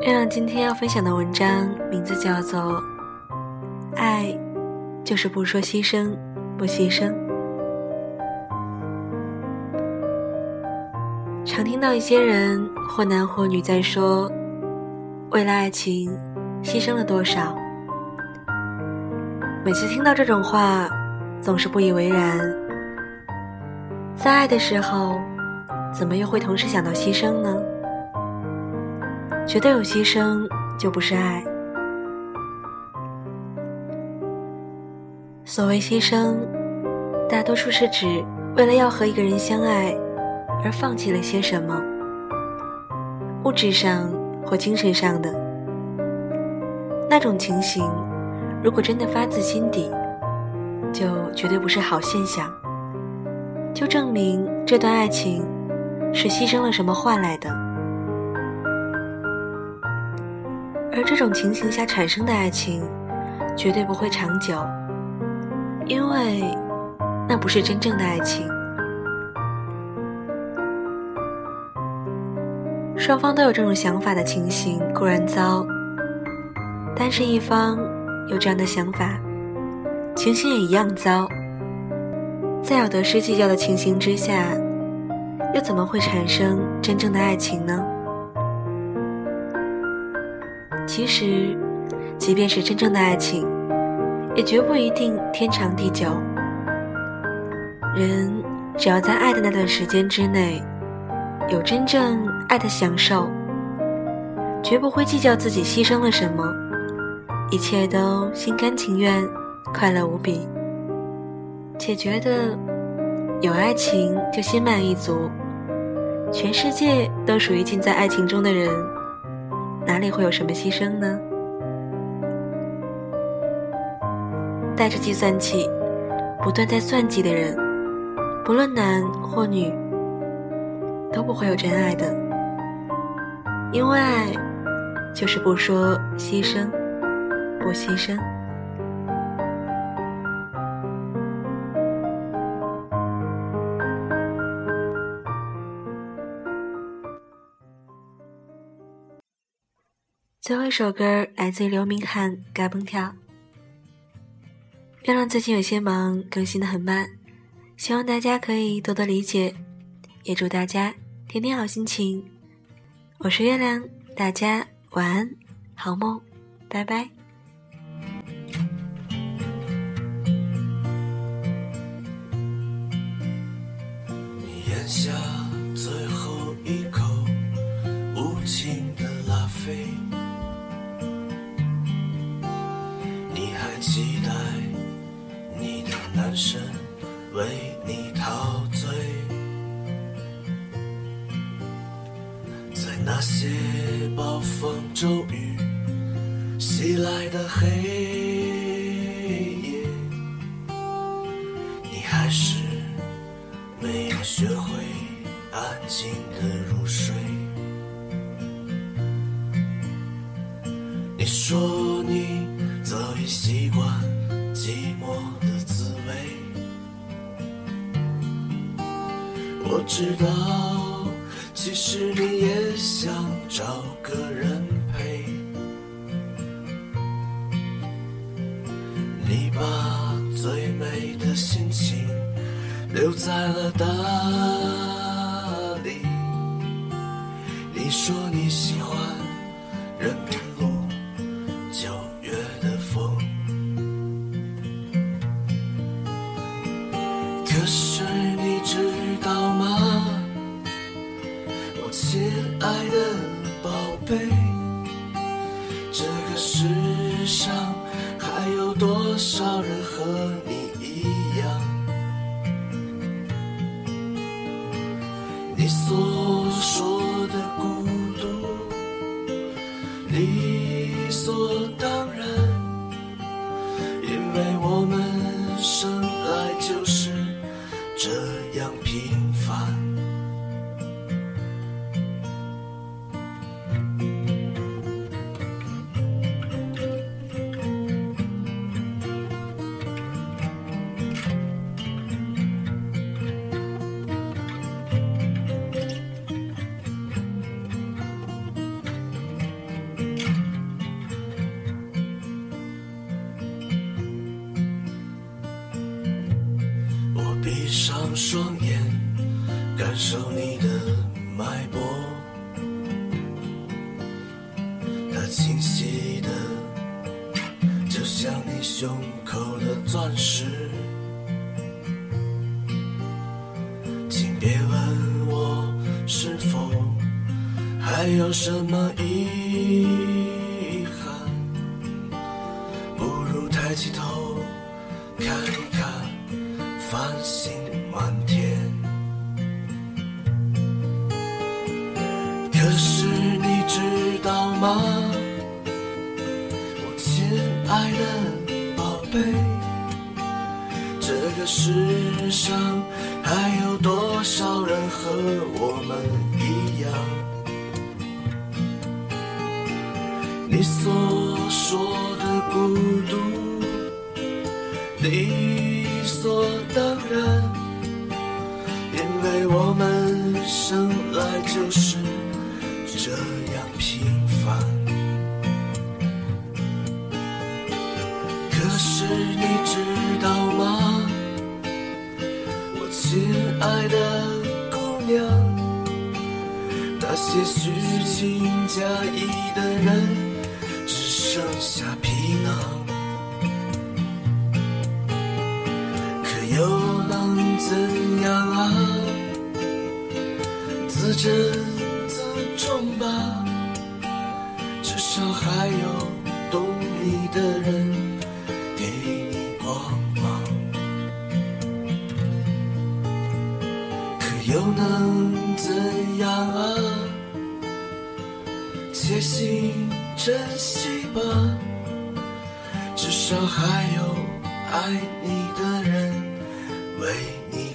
月亮今天要分享的文章名字叫做《爱就是不说牺牲，不牺牲》。常听到一些人或男或女在说，为了爱情牺牲了多少。每次听到这种话，总是不以为然。在爱的时候，怎么又会同时想到牺牲呢？觉得有牺牲就不是爱。所谓牺牲，大多数是指为了要和一个人相爱而放弃了些什么，物质上或精神上的。那种情形，如果真的发自心底，就绝对不是好现象，就证明这段爱情是牺牲了什么换来的。而这种情形下产生的爱情，绝对不会长久，因为那不是真正的爱情。双方都有这种想法的情形固然糟，但是一方有这样的想法，情形也一样糟。在有得失计较的情形之下，又怎么会产生真正的爱情呢？其实，即便是真正的爱情，也绝不一定天长地久。人只要在爱的那段时间之内，有真正爱的享受，绝不会计较自己牺牲了什么，一切都心甘情愿，快乐无比，且觉得有爱情就心满意足，全世界都属于浸在爱情中的人。哪里会有什么牺牲呢？带着计算器不断在算计的人，不论男或女，都不会有真爱的。因为爱就是不说牺牲，不牺牲。最后一首歌来自于刘明翰《该蹦跳》。月亮最近有些忙，更新的很慢，希望大家可以多多理解，也祝大家天天好心情。我是月亮，大家晚安，好梦，拜拜。眼下为你陶醉，在那些暴风骤雨袭来的黑夜，你还是没有学会安静的入睡。你说你。早已习惯寂寞我知道，其实你也想找个人陪。你把最美的心情留在了大理，你说你喜欢多少人和你一样？你所说的孤独，理所当然，因为我们生来就是。这样平凡。上双眼，感受你的脉搏，它清晰的，就像你胸口的钻石。请别问我是否还有什么遗憾，不如抬起头我亲爱的宝贝，这个世上还有多少人和我们一样？你所说的孤独，理所当然，因为我们生来就是这压抑的人，只剩下皮囊。可又能怎样啊？自珍自重吧，至少还有懂你的人且行珍惜吧，至少还有爱你的人为你